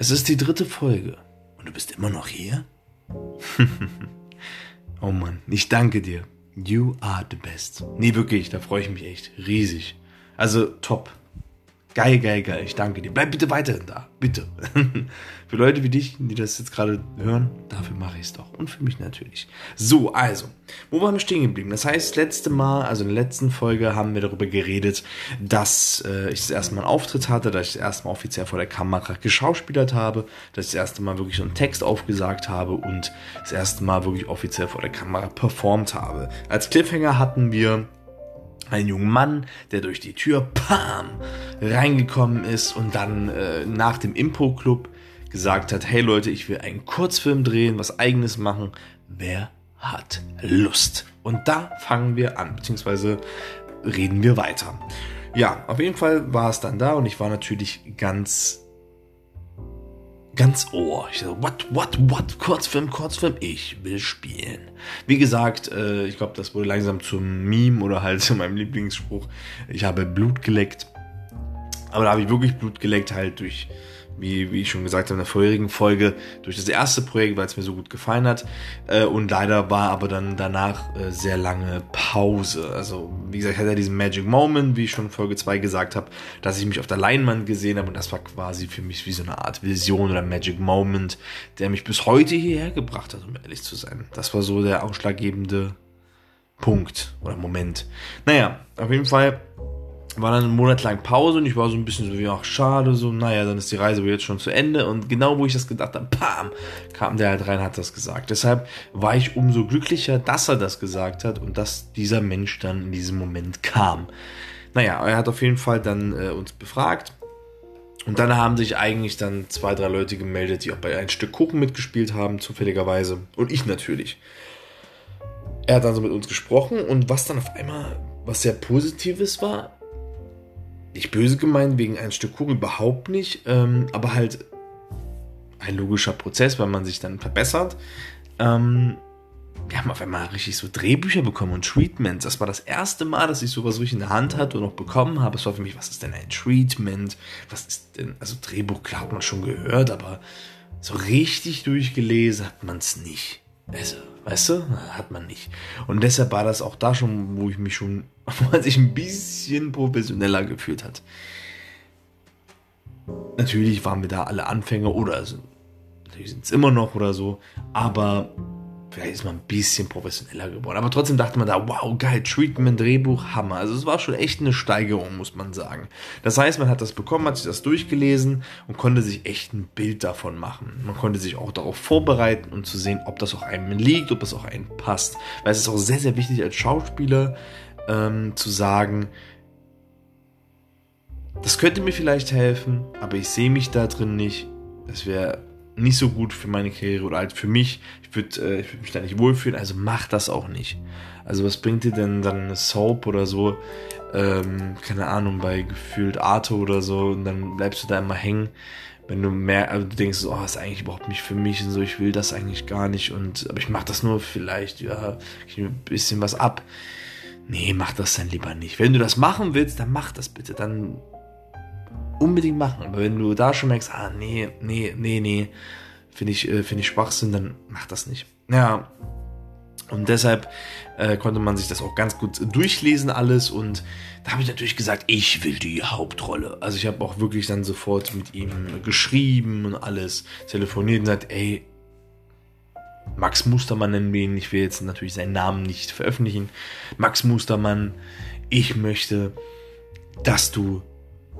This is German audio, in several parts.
Es ist die dritte Folge und du bist immer noch hier? oh Mann, ich danke dir. You are the best. Nee, wirklich, da freue ich mich echt riesig. Also top. Geil, geil, geil. Ich danke dir. Bleib bitte weiterhin da. Bitte. für Leute wie dich, die das jetzt gerade hören, dafür mache ich es doch. Und für mich natürlich. So, also, wo waren wir stehen geblieben? Das heißt, letzte Mal, also in der letzten Folge, haben wir darüber geredet, dass äh, ich das erste Mal einen Auftritt hatte, dass ich das erste Mal offiziell vor der Kamera geschauspielert habe, dass ich das erste Mal wirklich so einen Text aufgesagt habe und das erste Mal wirklich offiziell vor der Kamera performt habe. Als Cliffhanger hatten wir einen jungen Mann, der durch die Tür pam reingekommen ist und dann äh, nach dem Impro-Club gesagt hat, hey Leute, ich will einen Kurzfilm drehen, was eigenes machen. Wer hat Lust? Und da fangen wir an, beziehungsweise reden wir weiter. Ja, auf jeden Fall war es dann da und ich war natürlich ganz ganz Ohr. Ich so, what, what, what? Kurzfilm, Kurzfilm? Ich will spielen. Wie gesagt, äh, ich glaube, das wurde langsam zum Meme oder halt zu meinem Lieblingsspruch. Ich habe Blut geleckt. Aber da habe ich wirklich Blut geleckt, halt durch wie, wie ich schon gesagt habe in der vorherigen Folge, durch das erste Projekt, weil es mir so gut gefallen hat. Äh, und leider war aber dann danach äh, sehr lange Pause. Also, wie gesagt, ich hatte diesen Magic Moment, wie ich schon in Folge 2 gesagt habe, dass ich mich auf der Leinwand gesehen habe und das war quasi für mich wie so eine Art Vision oder Magic Moment, der mich bis heute hierher gebracht hat, um ehrlich zu sein. Das war so der ausschlaggebende Punkt oder Moment. Naja, auf jeden Fall war dann einen Monat lang Pause und ich war so ein bisschen so wie, ach schade, so, naja, dann ist die Reise jetzt schon zu Ende und genau wo ich das gedacht habe, pam, kam der halt rein, hat das gesagt. Deshalb war ich umso glücklicher, dass er das gesagt hat und dass dieser Mensch dann in diesem Moment kam. Naja, er hat auf jeden Fall dann äh, uns befragt und dann haben sich eigentlich dann zwei, drei Leute gemeldet, die auch bei ein Stück Kuchen mitgespielt haben, zufälligerweise und ich natürlich. Er hat dann so mit uns gesprochen und was dann auf einmal was sehr Positives war, nicht böse gemeint wegen ein Stück Kuchen, überhaupt nicht, ähm, aber halt ein logischer Prozess, weil man sich dann verbessert. Ähm, wir haben auf einmal richtig so Drehbücher bekommen und Treatments. Das war das erste Mal, dass ich sowas richtig in der Hand hatte und noch bekommen habe. Es war für mich, was ist denn ein Treatment? Was ist denn, also Drehbuch, klar hat man schon gehört, aber so richtig durchgelesen hat man es nicht. Also, weißt du, hat man nicht. Und deshalb war das auch da schon, wo ich mich schon, wo man sich ein bisschen professioneller gefühlt hat. Natürlich waren wir da alle Anfänger oder natürlich sind es immer noch oder so, aber vielleicht ist man ein bisschen professioneller geworden. Aber trotzdem dachte man da, wow, geil, Treatment, Drehbuch, Hammer. Also es war schon echt eine Steigerung, muss man sagen. Das heißt, man hat das bekommen, hat sich das durchgelesen und konnte sich echt ein Bild davon machen. Man konnte sich auch darauf vorbereiten um zu sehen, ob das auch einem liegt, ob das auch einem passt. Weil es ist auch sehr, sehr wichtig als Schauspieler ähm, zu sagen, das könnte mir vielleicht helfen, aber ich sehe mich da drin nicht. Das wäre nicht so gut für meine Karriere oder halt für mich. Ich würde äh, würd mich da nicht wohlfühlen, also mach das auch nicht. Also was bringt dir denn dann eine Soap oder so, ähm, keine Ahnung, bei gefühlt Arte oder so und dann bleibst du da immer hängen, wenn du mehr, also du denkst, oh, das ist eigentlich überhaupt nicht für mich und so, ich will das eigentlich gar nicht und, aber ich mach das nur vielleicht, ja, ich ein bisschen was ab. Nee, mach das dann lieber nicht. Wenn du das machen willst, dann mach das bitte, dann unbedingt machen. Aber wenn du da schon merkst, ah, nee, nee, nee, nee, finde ich, äh, finde ich Schwachsinn, dann mach das nicht. Ja. Und deshalb äh, konnte man sich das auch ganz gut durchlesen alles und da habe ich natürlich gesagt, ich will die Hauptrolle. Also ich habe auch wirklich dann sofort mit ihm geschrieben und alles telefoniert und gesagt, ey, Max Mustermann nennen wir ihn, ich will jetzt natürlich seinen Namen nicht veröffentlichen. Max Mustermann, ich möchte, dass du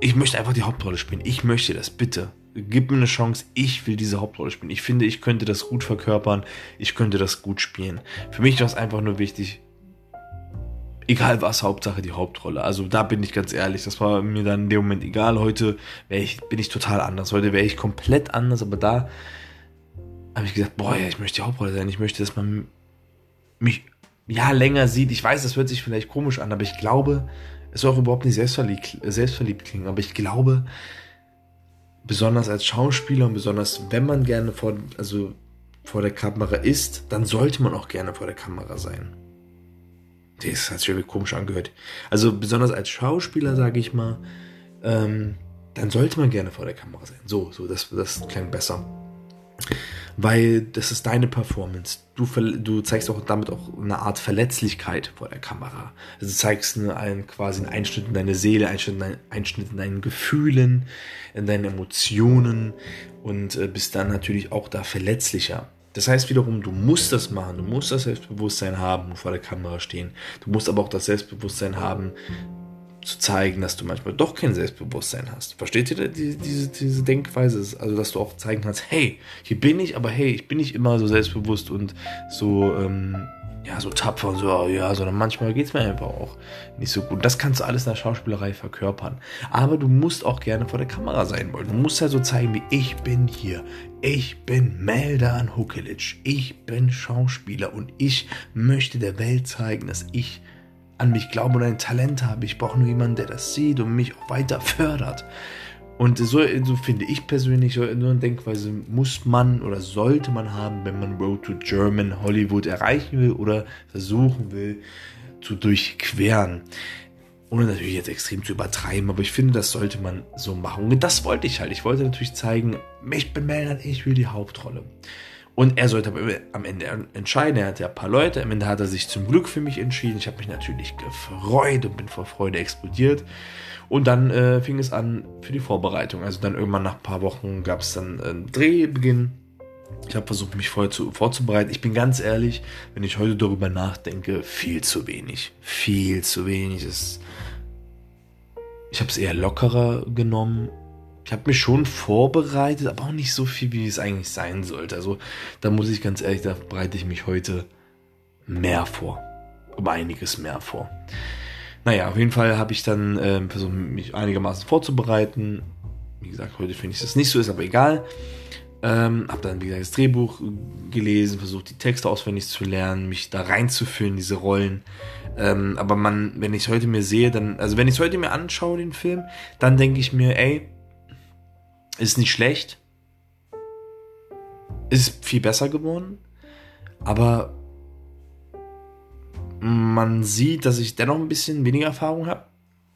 ich möchte einfach die Hauptrolle spielen. Ich möchte das, bitte. Gib mir eine Chance, ich will diese Hauptrolle spielen. Ich finde, ich könnte das gut verkörpern, ich könnte das gut spielen. Für mich war es einfach nur wichtig, egal was, Hauptsache die Hauptrolle. Also da bin ich ganz ehrlich, das war mir dann in dem Moment egal. Heute ich, bin ich total anders. Heute wäre ich komplett anders, aber da habe ich gesagt, boah, ja, ich möchte die Hauptrolle sein. Ich möchte, dass man mich ja länger sieht. Ich weiß, das hört sich vielleicht komisch an, aber ich glaube, es soll auch überhaupt nicht selbstverliebt, selbstverliebt klingen, aber ich glaube, besonders als Schauspieler und besonders wenn man gerne vor, also vor der Kamera ist, dann sollte man auch gerne vor der Kamera sein. Das hat sich irgendwie komisch angehört. Also besonders als Schauspieler, sage ich mal, ähm, dann sollte man gerne vor der Kamera sein. So, so, das, das klingt besser. Weil das ist deine Performance. Du, du zeigst auch damit auch eine Art Verletzlichkeit vor der Kamera. Also du zeigst eine, einen, quasi einen Einschnitt in deine Seele, Einschnitt in, dein, Einschnitt in deinen Gefühlen, in deinen Emotionen und äh, bist dann natürlich auch da verletzlicher. Das heißt wiederum, du musst das machen, du musst das Selbstbewusstsein haben, vor der Kamera stehen. Du musst aber auch das Selbstbewusstsein haben, zu zeigen, dass du manchmal doch kein Selbstbewusstsein hast. Versteht ihr die, diese, diese Denkweise? Also, dass du auch zeigen kannst, hey, hier bin ich, aber hey, ich bin nicht immer so selbstbewusst und so, ähm, ja, so tapfer und so, ja, sondern manchmal geht es mir einfach auch nicht so gut. Das kannst du alles in der Schauspielerei verkörpern. Aber du musst auch gerne vor der Kamera sein wollen. Du musst ja so zeigen, wie ich bin hier. Ich bin Meldan Hukelic. Ich bin Schauspieler und ich möchte der Welt zeigen, dass ich an mich glaube und ein Talent habe. Ich brauche nur jemanden, der das sieht und mich auch weiter fördert. Und so, so finde ich persönlich, so eine Denkweise muss man oder sollte man haben, wenn man Road to German Hollywood erreichen will oder versuchen will zu durchqueren. Ohne natürlich jetzt extrem zu übertreiben, aber ich finde, das sollte man so machen. Und das wollte ich halt. Ich wollte natürlich zeigen, ich bin Melanie, ich will die Hauptrolle. Und er sollte am Ende entscheiden. Er hatte ja ein paar Leute. Am Ende hat er sich zum Glück für mich entschieden. Ich habe mich natürlich gefreut und bin vor Freude explodiert. Und dann äh, fing es an für die Vorbereitung. Also dann irgendwann nach ein paar Wochen gab es dann einen Drehbeginn. Ich habe versucht, mich vorher zu, vorzubereiten. Ich bin ganz ehrlich, wenn ich heute darüber nachdenke, viel zu wenig. Viel zu wenig. Es, ich habe es eher lockerer genommen ich habe mich schon vorbereitet, aber auch nicht so viel, wie es eigentlich sein sollte. Also da muss ich ganz ehrlich, da bereite ich mich heute mehr vor. Um einiges mehr vor. Naja, auf jeden Fall habe ich dann äh, versucht, mich einigermaßen vorzubereiten. Wie gesagt, heute finde ich das nicht so, ist aber egal. Ähm, habe dann, wie gesagt, das Drehbuch gelesen, versucht, die Texte auswendig zu lernen, mich da reinzufühlen, diese Rollen. Ähm, aber man, wenn ich es heute mir sehe, dann, also wenn ich es heute mir anschaue, den Film, dann denke ich mir, ey, ist nicht schlecht. Ist viel besser geworden. Aber man sieht, dass ich dennoch ein bisschen weniger Erfahrung habe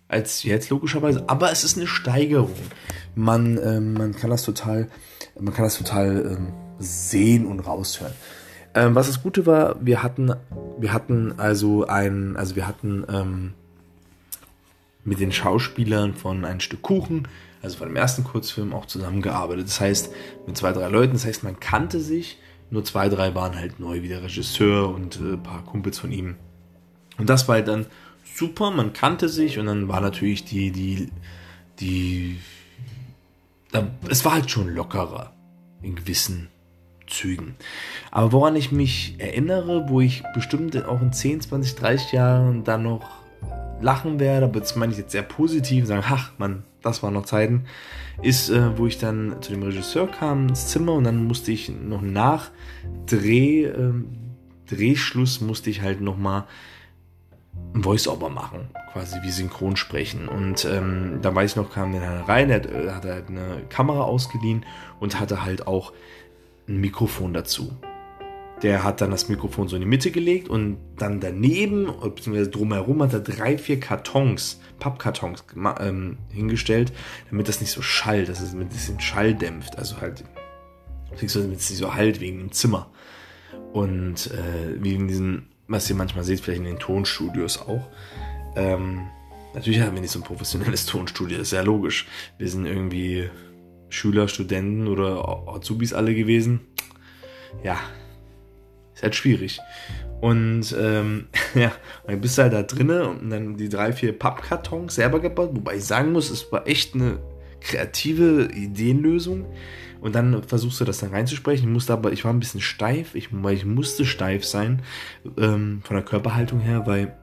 als jetzt logischerweise. Aber es ist eine Steigerung. Man, ähm, man kann das total, man kann das total ähm, sehen und raushören. Ähm, was das Gute war, wir hatten, wir hatten also ein, also wir hatten ähm, mit den Schauspielern von ein Stück Kuchen also von dem ersten Kurzfilm auch zusammengearbeitet. Das heißt, mit zwei, drei Leuten, das heißt, man kannte sich, nur zwei, drei waren halt neu, wie der Regisseur und äh, ein paar Kumpels von ihm. Und das war halt dann super, man kannte sich und dann war natürlich die, die, die, da, es war halt schon lockerer in gewissen Zügen. Aber woran ich mich erinnere, wo ich bestimmt auch in 10, 20, 30 Jahren dann noch lachen werde, aber das meine ich jetzt sehr positiv, sagen, ach man, das waren noch Zeiten, ist, äh, wo ich dann zu dem Regisseur kam ins Zimmer und dann musste ich noch nach Dreh, äh, Drehschluss musste ich halt nochmal ein Voice-Over machen, quasi wie synchron sprechen. Und ähm, da weiß ich noch, kam der rein, der hat, äh, hat halt eine Kamera ausgeliehen und hatte halt auch ein Mikrofon dazu. Der hat dann das Mikrofon so in die Mitte gelegt und dann daneben, beziehungsweise drumherum, hat er drei, vier Kartons, Pappkartons ähm, hingestellt, damit das nicht so schallt, dass es ein bisschen Schall dämpft. Also halt, damit es nicht so halt wegen dem Zimmer. Und äh, in diesen, was ihr manchmal seht, vielleicht in den Tonstudios auch. Ähm, natürlich haben wir nicht so ein professionelles Tonstudio, das ist ja logisch. Wir sind irgendwie Schüler, Studenten oder Azubis alle gewesen. Ja, halt schwierig. Und ähm, ja, dann bist du halt da drinnen und dann die drei, vier Pappkartons selber gebaut, wobei ich sagen muss, es war echt eine kreative Ideenlösung. Und dann versuchst du das dann reinzusprechen. Ich musste aber, ich war ein bisschen steif, ich, weil ich musste steif sein ähm, von der Körperhaltung her, weil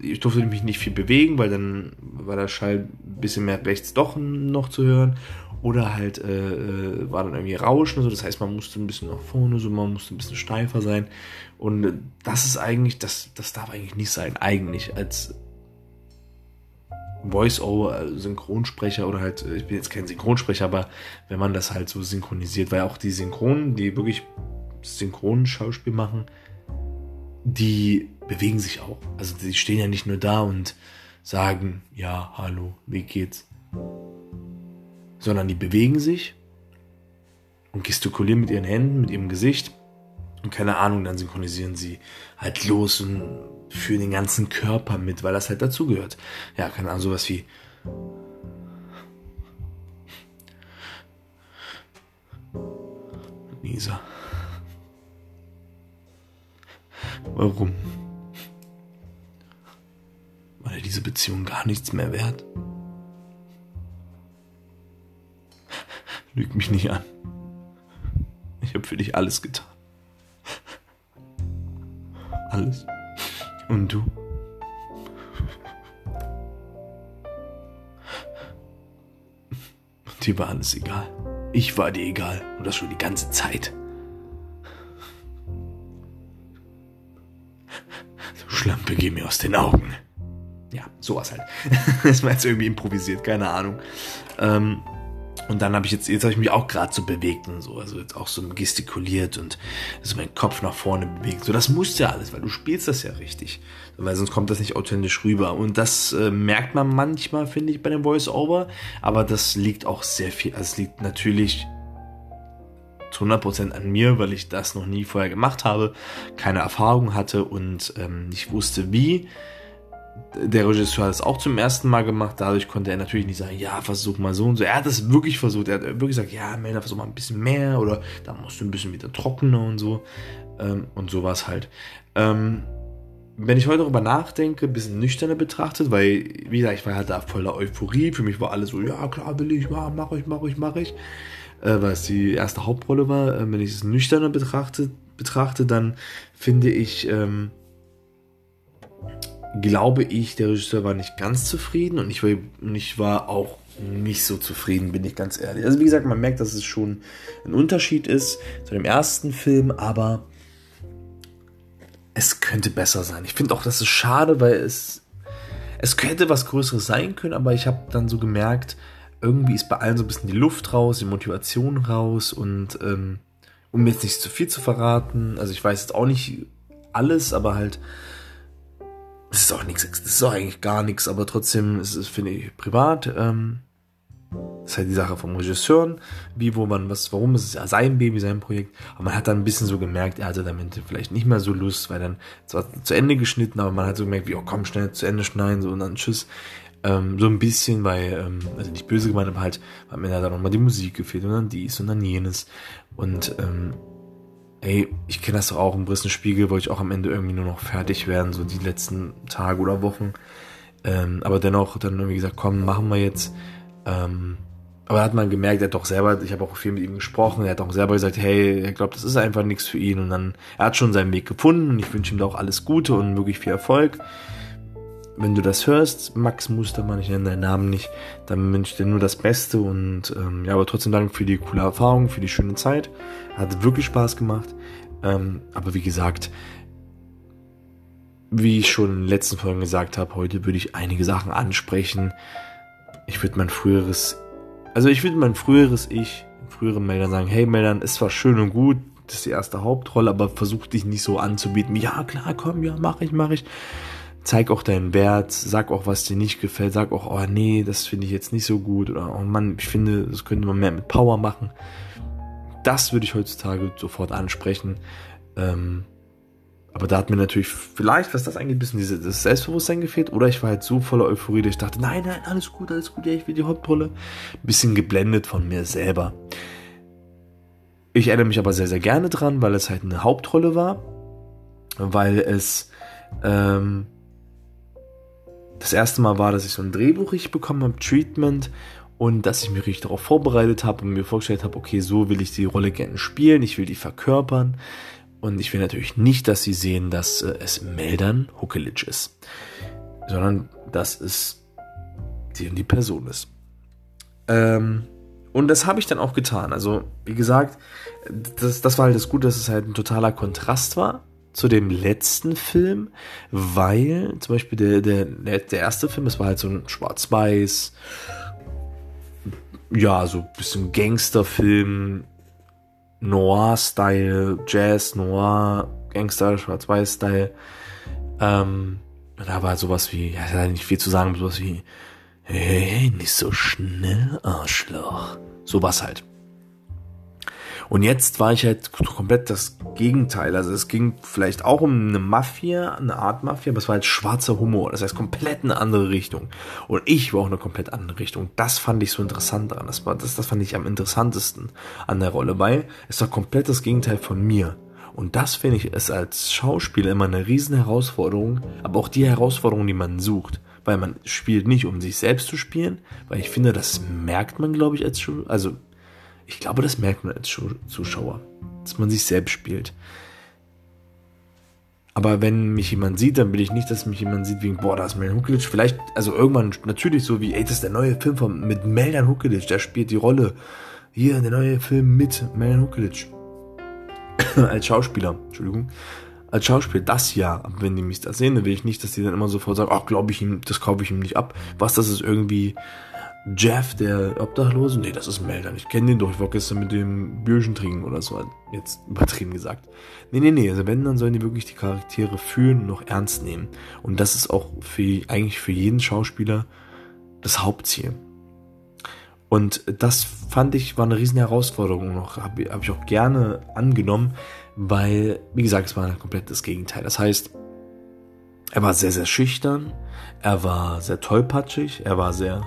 ich durfte mich nicht viel bewegen, weil dann war der Schall ein bisschen mehr rechts doch noch zu hören. Oder halt äh, äh, war dann irgendwie Rauschen so. Das heißt, man musste ein bisschen nach vorne, so man musste ein bisschen steifer sein. Und äh, das ist eigentlich, das, das darf eigentlich nicht sein, eigentlich als Voice-Over, äh, Synchronsprecher oder halt, ich bin jetzt kein Synchronsprecher, aber wenn man das halt so synchronisiert, weil auch die Synchronen, die wirklich Synchronschauspiel machen, die bewegen sich auch. Also die stehen ja nicht nur da und sagen, ja, hallo, wie geht's? Sondern die bewegen sich und gestikulieren mit ihren Händen, mit ihrem Gesicht. Und keine Ahnung, dann synchronisieren sie halt los und führen den ganzen Körper mit, weil das halt dazugehört. Ja, keine Ahnung, sowas wie. Lisa. Warum? War dir diese Beziehung gar nichts mehr wert? Lüg mich nicht an. Ich habe für dich alles getan. Alles. Und du? Dir war alles egal. Ich war dir egal. Und das schon die ganze Zeit. So Schlampe, geh mir aus den Augen. Ja, sowas halt. das war jetzt irgendwie improvisiert, keine Ahnung. Ähm, und dann habe ich jetzt, jetzt habe ich mich auch gerade so bewegt und so, also jetzt auch so gestikuliert und so meinen Kopf nach vorne bewegt. So, das musst du ja alles, weil du spielst das ja richtig. Weil sonst kommt das nicht authentisch rüber. Und das äh, merkt man manchmal, finde ich, bei dem Voice-Over. Aber das liegt auch sehr viel, also es liegt natürlich zu 100% an mir, weil ich das noch nie vorher gemacht habe, keine Erfahrung hatte und ähm, nicht wusste, wie der Regisseur hat es auch zum ersten Mal gemacht, dadurch konnte er natürlich nicht sagen, ja, versuch mal so und so. Er hat es wirklich versucht, er hat wirklich gesagt, ja, Melder, versuch mal ein bisschen mehr oder da musst du ein bisschen wieder trockener und so. Ähm, und sowas halt. Ähm, wenn ich heute darüber nachdenke, ein bisschen nüchterner betrachtet, weil, wie gesagt, ich war halt da voller Euphorie, für mich war alles so, ja, klar will ich, ja, mach ich, mach ich, mach ich, äh, weil es die erste Hauptrolle war. Äh, wenn ich es nüchterner betrachte, betrachte, dann finde ich, ähm, glaube ich, der Regisseur war nicht ganz zufrieden und ich war, ich war auch nicht so zufrieden, bin ich ganz ehrlich. Also wie gesagt, man merkt, dass es schon ein Unterschied ist zu dem ersten Film, aber es könnte besser sein. Ich finde auch, das ist schade, weil es es könnte was Größeres sein können, aber ich habe dann so gemerkt, irgendwie ist bei allen so ein bisschen die Luft raus, die Motivation raus und ähm, um jetzt nicht zu viel zu verraten, also ich weiß jetzt auch nicht alles, aber halt das ist auch nichts, das ist auch eigentlich gar nichts, aber trotzdem ist es, finde ich, privat. Ähm, das ist halt die Sache vom Regisseur, wie, wo man, was, warum ist es ja sein Baby, sein Projekt. Aber man hat dann ein bisschen so gemerkt, er hatte damit vielleicht nicht mehr so Lust, weil dann zwar zu Ende geschnitten, aber man hat so gemerkt, wie, oh komm, schnell zu Ende schneiden, so und dann tschüss. Ähm, so ein bisschen, weil, ähm, also nicht böse gemeint, aber halt, hat mir da nochmal die Musik gefehlt und dann dies und dann jenes. Und ähm, ey, ich kenne das doch auch im Brissenspiegel, wollte ich auch am Ende irgendwie nur noch fertig werden, so die letzten Tage oder Wochen. Ähm, aber dennoch dann irgendwie gesagt, komm, machen wir jetzt. Ähm, aber hat man gemerkt, er hat doch selber, ich habe auch viel mit ihm gesprochen, er hat auch selber gesagt, hey, er glaubt, das ist einfach nichts für ihn. Und dann, er hat schon seinen Weg gefunden und ich wünsche ihm da auch alles Gute und wirklich viel Erfolg. Wenn du das hörst, Max Mustermann, ich nenne deinen Namen nicht, dann wünsche ich dir nur das Beste und ähm, ja, aber trotzdem Dank für die coole Erfahrung, für die schöne Zeit. Hat wirklich Spaß gemacht. Ähm, aber wie gesagt, wie ich schon in den letzten Folgen gesagt habe, heute würde ich einige Sachen ansprechen. Ich würde mein früheres, also ich würde mein früheres Ich, frühere Meldern sagen, hey Meldern, es war schön und gut, das ist die erste Hauptrolle, aber versuch dich nicht so anzubieten. Ja, klar, komm, ja, mach ich, mach ich. Zeig auch deinen Wert, sag auch, was dir nicht gefällt, sag auch, oh nee, das finde ich jetzt nicht so gut oder oh Mann, ich finde, das könnte man mehr mit Power machen das würde ich heutzutage sofort ansprechen. Ähm, aber da hat mir natürlich vielleicht, was das angeht, ein bisschen dieses, Selbstbewusstsein gefehlt. Oder ich war halt so voller Euphorie, dass ich dachte, nein, nein, alles gut, alles gut, ja, ich will die Hauptrolle. Ein bisschen geblendet von mir selber. Ich erinnere mich aber sehr, sehr gerne dran, weil es halt eine Hauptrolle war. Weil es ähm, das erste Mal war, dass ich so ein Drehbuch ich bekommen habe, Treatment und dass ich mich richtig darauf vorbereitet habe und mir vorgestellt habe, okay, so will ich die Rolle gerne spielen, ich will die verkörpern und ich will natürlich nicht, dass sie sehen, dass äh, es Meldern Huckelic ist, sondern dass es die, die Person ist. Ähm, und das habe ich dann auch getan. Also, wie gesagt, das, das war halt das Gute, dass es halt ein totaler Kontrast war zu dem letzten Film, weil zum Beispiel der, der, der erste Film, das war halt so ein Schwarz-Weiß, ja, so ein bisschen Gangsterfilm, Noir-Style, Jazz, Noir, Gangster, Schwarz-Weiß-Style. Ähm, da war sowas wie, ja, da nicht viel zu sagen, sowas wie, hey, nicht so schnell, Arschloch. So was halt. Und jetzt war ich halt komplett das Gegenteil. Also es ging vielleicht auch um eine Mafia, eine Art Mafia, aber es war halt schwarzer Humor. Das heißt komplett eine andere Richtung. Und ich war auch eine komplett andere Richtung. Das fand ich so interessant daran. Das, war, das, das fand ich am interessantesten an der Rolle, weil es war komplett das Gegenteil von mir. Und das finde ich ist als Schauspieler immer eine riesen Herausforderung, aber auch die Herausforderung, die man sucht. Weil man spielt nicht, um sich selbst zu spielen, weil ich finde, das merkt man, glaube ich, als Schauspieler. Also ich glaube, das merkt man als Zuschauer, dass man sich selbst spielt. Aber wenn mich jemand sieht, dann will ich nicht, dass mich jemand sieht wegen, boah, da ist Meldan Hukelic. Vielleicht, also irgendwann natürlich so wie, ey, das ist der neue Film von, mit Meldan Hukelic, der spielt die Rolle. Hier, der neue Film mit Meldan Hukelic. als Schauspieler, Entschuldigung. Als Schauspieler, das ja. Aber wenn die mich da sehen, dann will ich nicht, dass die dann immer sofort sagen, ach, glaube ich ihm, das kaufe ich ihm nicht ab. Was, das ist irgendwie Jeff, der Obdachlose? Nee, das ist Melder. Ich kenne den doch. Ich war gestern mit dem Bierchen trinken oder so. Jetzt übertrieben gesagt. Nee, nee, nee. Also wenn, dann sollen die wirklich die Charaktere fühlen und noch ernst nehmen. Und das ist auch für, eigentlich für jeden Schauspieler das Hauptziel. Und das fand ich war eine riesen Herausforderung noch. Habe hab ich auch gerne angenommen, weil, wie gesagt, es war komplett das Gegenteil. Das heißt, er war sehr, sehr schüchtern. Er war sehr tollpatschig. Er war sehr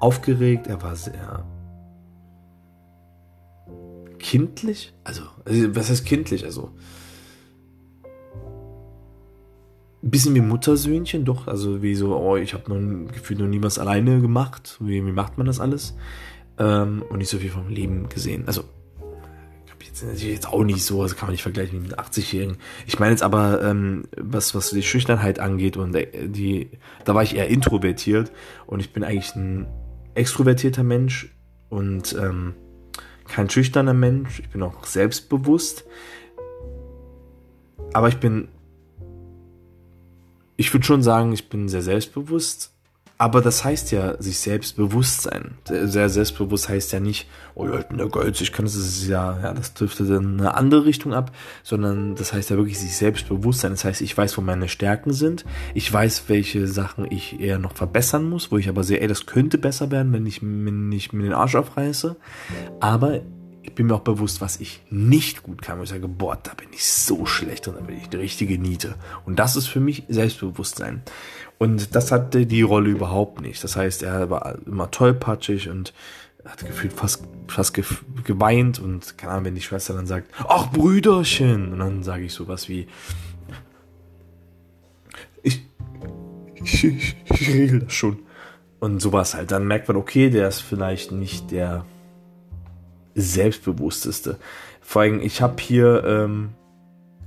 aufgeregt, er war sehr kindlich. Also, also was heißt kindlich? Also, ein bisschen wie Muttersöhnchen, doch. Also, wie so, oh, ich habe noch gefühlt noch nie was alleine gemacht. Wie, wie macht man das alles? Ähm, und nicht so viel vom Leben gesehen. Also, jetzt, jetzt auch nicht so, das kann man nicht vergleichen mit einem 80-Jährigen. Ich meine jetzt aber, ähm, was, was die Schüchternheit angeht und äh, die, da war ich eher introvertiert und ich bin eigentlich ein extrovertierter Mensch und ähm, kein schüchterner Mensch. Ich bin auch selbstbewusst. Aber ich bin, ich würde schon sagen, ich bin sehr selbstbewusst aber das heißt ja, sich selbst bewusst sein. Sehr selbstbewusst heißt ja nicht, oh bin der Geilste, ich kann das, das ja, ja, das dürfte dann eine andere Richtung ab, sondern das heißt ja wirklich sich selbst bewusst sein. Das heißt, ich weiß, wo meine Stärken sind. Ich weiß, welche Sachen ich eher noch verbessern muss, wo ich aber sehe, ey, das könnte besser werden, wenn ich, wenn ich mir den Arsch aufreiße. Aber ich bin mir auch bewusst, was ich nicht gut kann. Wo ich sage, boah, da bin ich so schlecht und da bin ich die richtige Niete. Und das ist für mich Selbstbewusstsein. Und das hatte die Rolle überhaupt nicht. Das heißt, er war immer tollpatschig und hat gefühlt fast, fast ge geweint und keine Ahnung, wenn die Schwester dann sagt, ach Brüderchen, und dann sage ich sowas wie, ich, ich, ich, ich regel das schon. Und sowas halt. Dann merkt man, okay, der ist vielleicht nicht der selbstbewussteste. Vor allem, ich habe hier, ähm,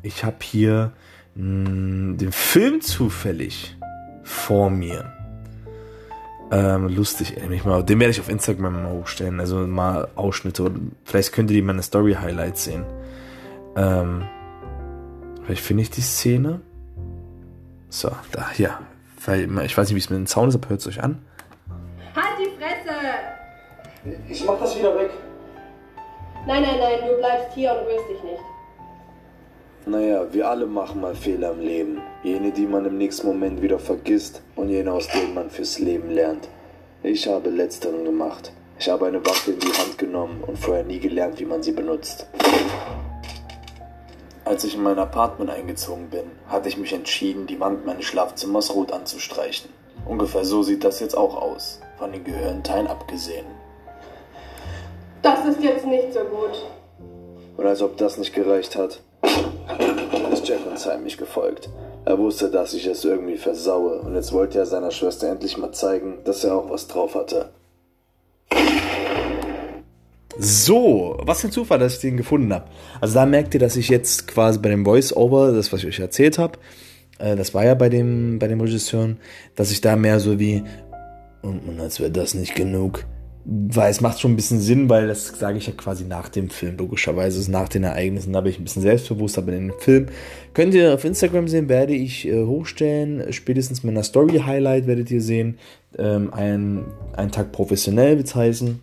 ich habe hier mh, hm, den Film zufällig vor mir. Ähm, lustig, ey, mal, den werde ich auf Instagram mal hochstellen, also mal Ausschnitte. Oder vielleicht könnt ihr meine Story-Highlights sehen. Ähm, vielleicht finde ich die Szene. So, da, hier. Ich weiß nicht, wie es mit dem Zaun ist, aber hört es euch an. Halt die Fresse! Ich mach das wieder weg. Nein, nein, nein, du bleibst hier und rührst dich nicht. Naja, wir alle machen mal Fehler im Leben. Jene, die man im nächsten Moment wieder vergisst und jene, aus denen man fürs Leben lernt. Ich habe letzteren gemacht. Ich habe eine Waffe in die Hand genommen und vorher nie gelernt, wie man sie benutzt. Als ich in mein Apartment eingezogen bin, hatte ich mich entschieden, die Wand meines Schlafzimmers rot anzustreichen. Ungefähr so sieht das jetzt auch aus, von den Gehirnteilen abgesehen. Das ist jetzt nicht so gut. Und als ob das nicht gereicht hat, ist Jack uns heimlich gefolgt. Er wusste, dass ich es irgendwie versaue und jetzt wollte er seiner Schwester endlich mal zeigen, dass er auch was drauf hatte. So, was für ein Zufall, dass ich den gefunden habe. Also da merkt ihr, dass ich jetzt quasi bei dem Voice-Over, das was ich euch erzählt habe, äh, das war ja bei dem, bei dem Regisseur, dass ich da mehr so wie, und, und als wäre das nicht genug, weil es macht schon ein bisschen Sinn, weil das sage ich ja quasi nach dem Film, logischerweise ist nach den Ereignissen, da bin ich ein bisschen selbstbewusst, aber in dem Film könnt ihr auf Instagram sehen, werde ich äh, hochstellen, spätestens mit einer Story-Highlight werdet ihr sehen, ähm, ein, ein Tag professionell wird es heißen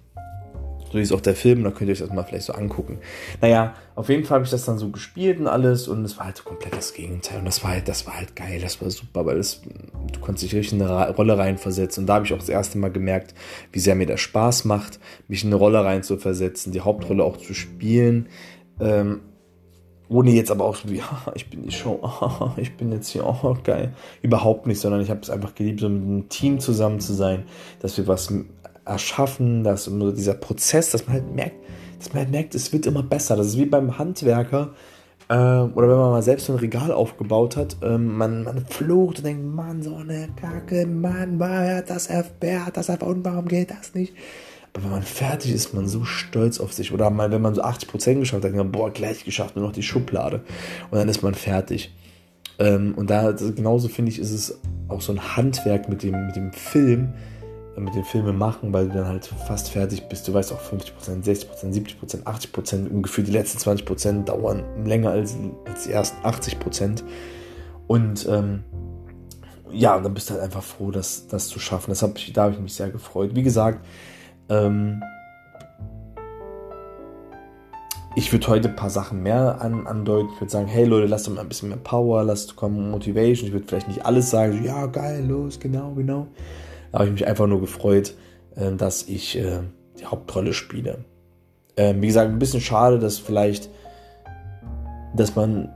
So ist auch der Film, da könnt ihr euch das mal vielleicht so angucken. Naja, auf jeden Fall habe ich das dann so gespielt und alles und es war halt so komplett das Gegenteil. Und das war halt, das war halt geil, das war super, weil das, du konntest dich richtig in eine Rolle reinversetzen. Und da habe ich auch das erste Mal gemerkt, wie sehr mir das Spaß macht, mich in eine Rolle reinzuversetzen, die Hauptrolle auch zu spielen. Ähm, ohne jetzt aber auch so wie, ich bin die Show, ich bin jetzt hier, oh geil. Überhaupt nicht, sondern ich habe es einfach geliebt, so mit einem Team zusammen zu sein, dass wir was erschaffen, dass dieser Prozess, dass man halt merkt, dass man halt merkt, es wird immer besser. Das ist wie beim Handwerker äh, oder wenn man mal selbst so ein Regal aufgebaut hat, äh, man, man flucht und denkt, Mann, so eine Kacke, Mann, wer hat das, wer hat das erfunden, warum geht das nicht? Aber wenn man fertig ist, ist man so stolz auf sich. Oder mal, wenn man so 80% geschafft hat, dann boah, gleich geschafft, nur noch die Schublade. Und dann ist man fertig. Ähm, und da genauso finde ich, ist es auch so ein Handwerk mit dem, mit dem Film, mit den Filmen machen, weil du dann halt fast fertig bist. Du weißt auch 50%, 60%, 70%, 80%, ungefähr die letzten 20% dauern länger als, als die ersten 80%. Und ähm, ja, dann bist du halt einfach froh, das, das zu schaffen. Das hab ich, da habe ich mich sehr gefreut. Wie gesagt, ähm, ich würde heute ein paar Sachen mehr an, andeuten. Ich würde sagen, hey Leute, lasst doch mal ein bisschen mehr Power, lasst kommen Motivation. Ich würde vielleicht nicht alles sagen, ja, geil, los, genau, genau. Da habe ich mich einfach nur gefreut, äh, dass ich äh, die Hauptrolle spiele. Ähm, wie gesagt, ein bisschen schade, dass vielleicht, dass man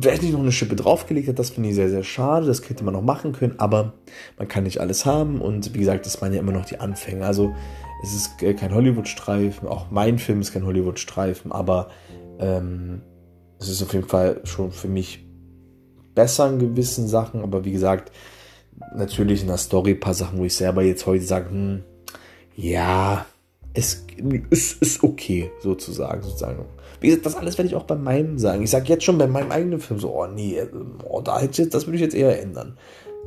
vielleicht nicht noch eine Schippe draufgelegt hat. Das finde ich sehr, sehr schade. Das hätte man noch machen können, aber man kann nicht alles haben. Und wie gesagt, das waren ja immer noch die Anfänge. Also es ist kein Hollywood-Streifen, auch mein Film ist kein Hollywood-Streifen, aber ähm, es ist auf jeden Fall schon für mich besser in gewissen Sachen. Aber wie gesagt, natürlich in der Story ein paar Sachen, wo ich selber jetzt heute sage, hm, ja, es ist, ist okay, sozusagen, sozusagen. Wie gesagt, das alles werde ich auch bei meinem sagen. Ich sage jetzt schon bei meinem eigenen Film so, oh nee, oh, da hätte das würde ich jetzt eher ändern.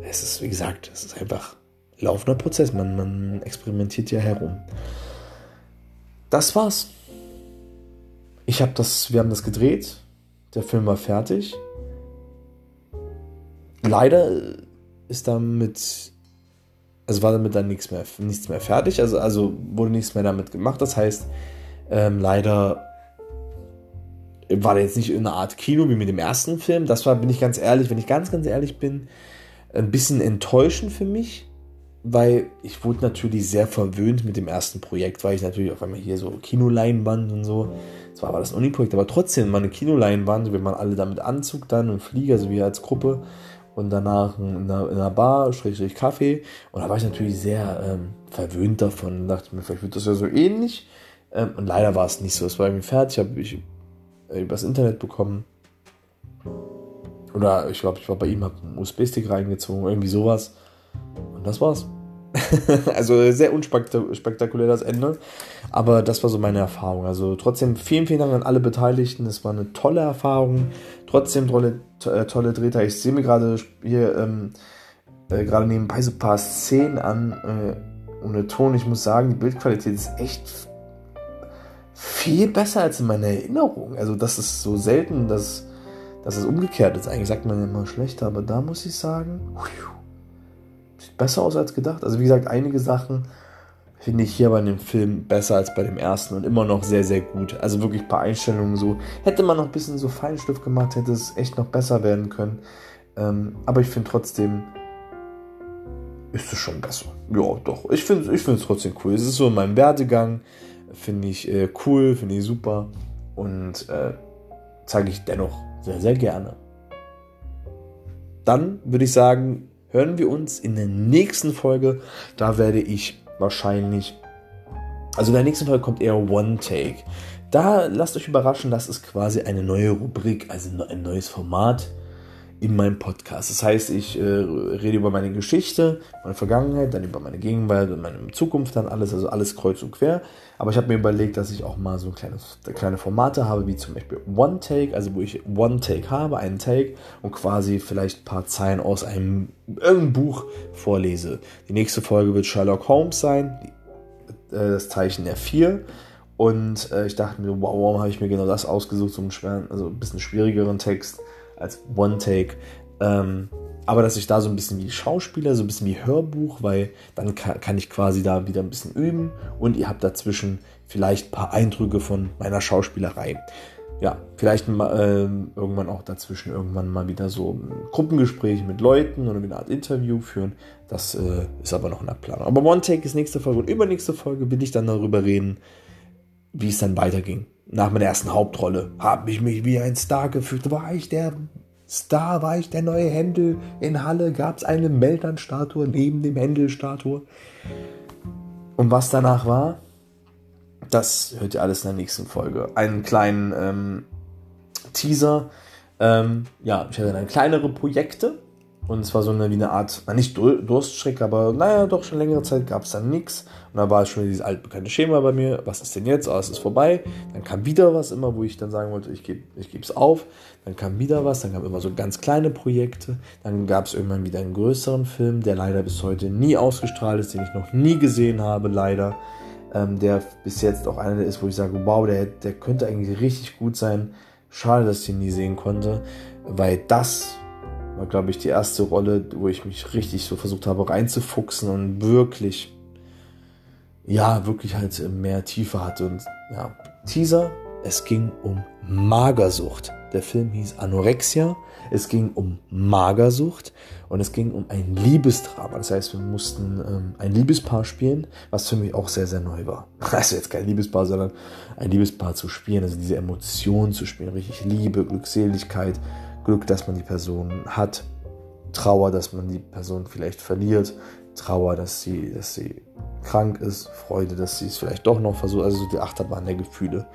Es ist, wie gesagt, es ist einfach laufender Prozess. Man, man experimentiert ja herum. Das war's. Ich habe das, wir haben das gedreht. Der Film war fertig. Leider ist damit, also war damit dann nichts mehr, nichts mehr fertig, also, also wurde nichts mehr damit gemacht. Das heißt, ähm, leider war jetzt nicht in einer Art Kino wie mit dem ersten Film. Das war, bin ich ganz ehrlich, wenn ich ganz, ganz ehrlich bin, ein bisschen enttäuschend für mich, weil ich wurde natürlich sehr verwöhnt mit dem ersten Projekt, weil ich natürlich auf einmal hier so Kinoleinwand und so. Zwar war das ein Uni-Projekt, aber trotzdem mal eine Kinoleinwand, wenn man alle damit Anzug dann und Flieger, also wir als Gruppe und danach in einer, in einer Bar, Schrägstrich Kaffee. Und da war ich natürlich sehr ähm, verwöhnt davon und dachte mir, vielleicht wird das ja so ähnlich. Ähm, und leider war es nicht so. Es war irgendwie fertig, habe ich äh, übers Internet bekommen. Oder ich glaube, ich war bei ihm, habe einen USB-Stick reingezogen, irgendwie sowas. Und das war's. also sehr unspektakulär das Ende. Aber das war so meine Erfahrung. Also trotzdem vielen, vielen Dank an alle Beteiligten. Es war eine tolle Erfahrung. Trotzdem tolle, äh, tolle Drehter. Ich sehe mir gerade hier ähm, äh, gerade nebenbei so ein paar Szenen an. Äh, ohne Ton. Ich muss sagen, die Bildqualität ist echt viel besser als in meiner Erinnerung. Also das ist so selten, dass, dass es umgekehrt ist. Eigentlich sagt man immer schlechter, aber da muss ich sagen, sieht besser aus als gedacht. Also wie gesagt, einige Sachen finde ich hier bei dem Film besser als bei dem ersten und immer noch sehr, sehr gut. Also wirklich ein paar Einstellungen so. Hätte man noch ein bisschen so Feinstift gemacht, hätte es echt noch besser werden können. Ähm, aber ich finde trotzdem, ist es schon besser. Ja, doch. Ich finde ich es trotzdem cool. Es ist so in meinem Werdegang. Finde ich äh, cool, finde ich super. Und äh, zeige ich dennoch sehr, sehr gerne. Dann würde ich sagen, hören wir uns in der nächsten Folge. Da werde ich wahrscheinlich, also in der nächsten Folge kommt eher One Take. Da lasst euch überraschen, das ist quasi eine neue Rubrik, also ein neues Format in meinem Podcast. Das heißt, ich äh, rede über meine Geschichte, meine Vergangenheit, dann über meine Gegenwart und meine Zukunft, dann alles, also alles kreuz und quer. Aber ich habe mir überlegt, dass ich auch mal so kleine, kleine Formate habe, wie zum Beispiel One Take, also wo ich One Take habe, einen Take und quasi vielleicht ein paar Zeilen aus einem irgendeinem Buch vorlese. Die nächste Folge wird Sherlock Holmes sein, die, äh, das Zeichen der Vier. Und äh, ich dachte mir, wow, warum habe ich mir genau das ausgesucht, so einen schweren, also ein bisschen schwierigeren Text als One Take. Ähm, aber dass ich da so ein bisschen wie Schauspieler, so ein bisschen wie Hörbuch, weil dann kann, kann ich quasi da wieder ein bisschen üben und ihr habt dazwischen vielleicht ein paar Eindrücke von meiner Schauspielerei. Ja, vielleicht mal, äh, irgendwann auch dazwischen irgendwann mal wieder so ein Gruppengespräch mit Leuten oder eine Art Interview führen. Das äh, ist aber noch in der Planung. Aber One Take ist nächste Folge und übernächste Folge will ich dann darüber reden, wie es dann weiterging. Nach meiner ersten Hauptrolle habe ich mich wie ein Star gefühlt. War ich der Star, war ich der neue Händel in Halle? Gab es eine Meldern-Statue neben dem Händel-Statue? Und was danach war, das hört ihr alles in der nächsten Folge. Einen kleinen ähm, Teaser. Ähm, ja, ich hatte dann kleinere Projekte. Und es war so eine, wie eine Art, na nicht Durststrecke, aber naja, doch schon längere Zeit gab es dann nichts. Und da war es schon dieses altbekannte Schema bei mir. Was ist denn jetzt? Oh, es ist vorbei. Dann kam wieder was immer, wo ich dann sagen wollte, ich gebe ich es auf. Dann kam wieder was. Dann kamen immer so ganz kleine Projekte. Dann gab es irgendwann wieder einen größeren Film, der leider bis heute nie ausgestrahlt ist, den ich noch nie gesehen habe, leider ähm, der bis jetzt auch einer ist, wo ich sage, wow, der, der könnte eigentlich richtig gut sein. Schade, dass ich ihn nie sehen konnte, weil das war, glaube ich, die erste Rolle, wo ich mich richtig so versucht habe reinzufuchsen und wirklich, ja, wirklich halt mehr Tiefe hatte. Und ja, Teaser, es ging um Magersucht. Der Film hieß Anorexia. Es ging um Magersucht und es ging um ein Liebesdrama. Das heißt, wir mussten ähm, ein Liebespaar spielen, was für mich auch sehr, sehr neu war. Also jetzt kein Liebespaar, sondern ein Liebespaar zu spielen, also diese Emotionen zu spielen, richtig Liebe, Glückseligkeit, Glück, dass man die Person hat, Trauer, dass man die Person vielleicht verliert, Trauer, dass sie, dass sie krank ist, Freude, dass sie es vielleicht doch noch versucht, also die Achterbahn der Gefühle.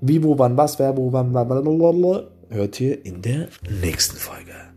Wie, wo, wann, was, wer, wo, wann, blablabla, hört ihr in der nächsten Folge.